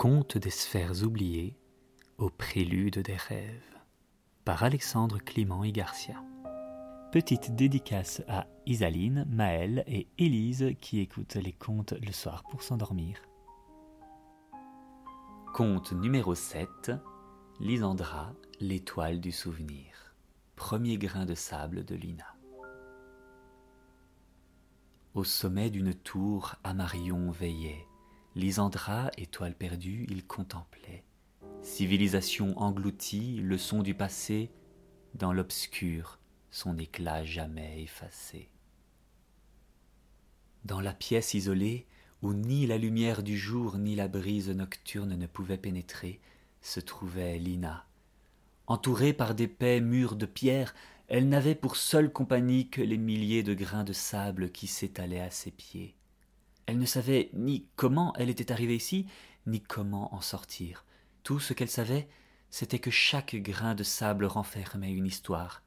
Conte des sphères oubliées au prélude des rêves par Alexandre Clément et Garcia. Petite dédicace à Isaline, Maëlle et Élise qui écoutent les contes le soir pour s'endormir. Conte numéro 7 Lysandra, l'étoile du souvenir. Premier grain de sable de Lina. Au sommet d'une tour, Amarion veillait. Lysandra, étoile perdue, il contemplait. Civilisation engloutie, leçon du passé, dans l'obscur, son éclat jamais effacé. Dans la pièce isolée, où ni la lumière du jour ni la brise nocturne ne pouvaient pénétrer, se trouvait Lina. Entourée par d'épais murs de pierre, elle n'avait pour seule compagnie que les milliers de grains de sable qui s'étalaient à ses pieds. Elle ne savait ni comment elle était arrivée ici, ni comment en sortir. Tout ce qu'elle savait, c'était que chaque grain de sable renfermait une histoire.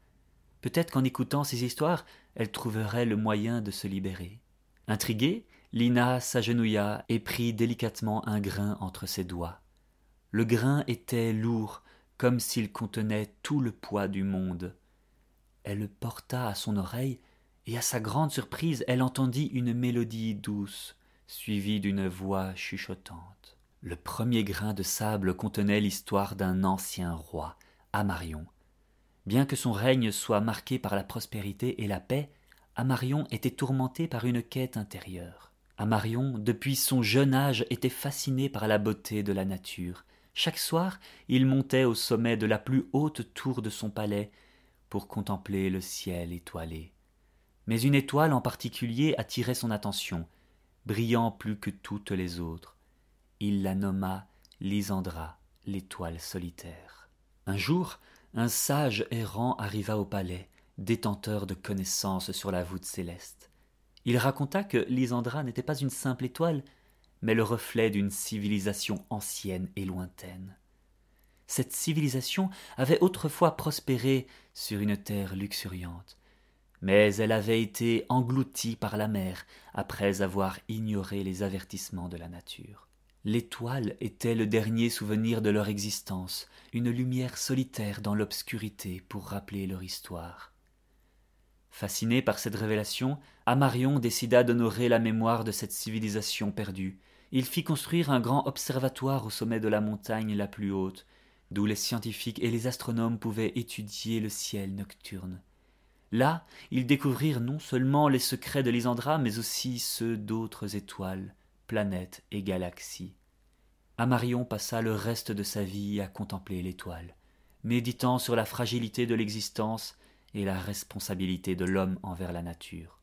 Peut-être qu'en écoutant ces histoires, elle trouverait le moyen de se libérer. Intriguée, Lina s'agenouilla et prit délicatement un grain entre ses doigts. Le grain était lourd, comme s'il contenait tout le poids du monde. Elle le porta à son oreille, et à sa grande surprise, elle entendit une mélodie douce, suivie d'une voix chuchotante. Le premier grain de sable contenait l'histoire d'un ancien roi, Amarion. Bien que son règne soit marqué par la prospérité et la paix, Amarion était tourmenté par une quête intérieure. Amarion, depuis son jeune âge, était fasciné par la beauté de la nature. Chaque soir, il montait au sommet de la plus haute tour de son palais pour contempler le ciel étoilé. Mais une étoile en particulier attirait son attention, brillant plus que toutes les autres. Il la nomma Lysandra, l'étoile solitaire. Un jour, un sage errant arriva au palais, détenteur de connaissances sur la voûte céleste. Il raconta que Lysandra n'était pas une simple étoile, mais le reflet d'une civilisation ancienne et lointaine cette civilisation avait autrefois prospéré sur une terre luxuriante, mais elle avait été engloutie par la mer après avoir ignoré les avertissements de la nature. L'étoile était le dernier souvenir de leur existence, une lumière solitaire dans l'obscurité pour rappeler leur histoire. Fasciné par cette révélation, Amarion décida d'honorer la mémoire de cette civilisation perdue. Il fit construire un grand observatoire au sommet de la montagne la plus haute, d'où les scientifiques et les astronomes pouvaient étudier le ciel nocturne. Là, ils découvrirent non seulement les secrets de Lysandra, mais aussi ceux d'autres étoiles, planètes et galaxies. Amarion passa le reste de sa vie à contempler l'étoile, méditant sur la fragilité de l'existence et la responsabilité de l'homme envers la nature.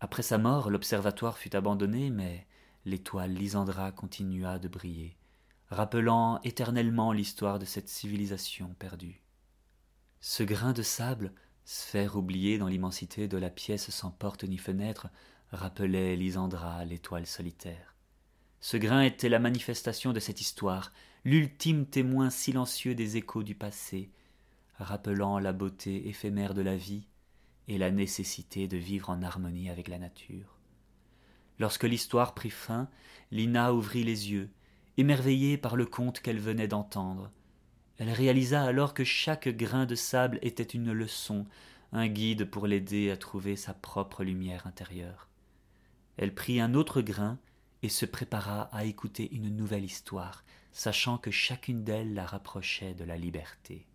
Après sa mort, l'observatoire fut abandonné, mais l'étoile Lysandra continua de briller rappelant éternellement l'histoire de cette civilisation perdue. Ce grain de sable, sphère oubliée dans l'immensité de la pièce sans porte ni fenêtre, rappelait Lysandra, l'étoile solitaire. Ce grain était la manifestation de cette histoire, l'ultime témoin silencieux des échos du passé, rappelant la beauté éphémère de la vie et la nécessité de vivre en harmonie avec la nature. Lorsque l'histoire prit fin, Lina ouvrit les yeux, émerveillée par le conte qu'elle venait d'entendre. Elle réalisa alors que chaque grain de sable était une leçon, un guide pour l'aider à trouver sa propre lumière intérieure. Elle prit un autre grain et se prépara à écouter une nouvelle histoire, sachant que chacune d'elles la rapprochait de la liberté.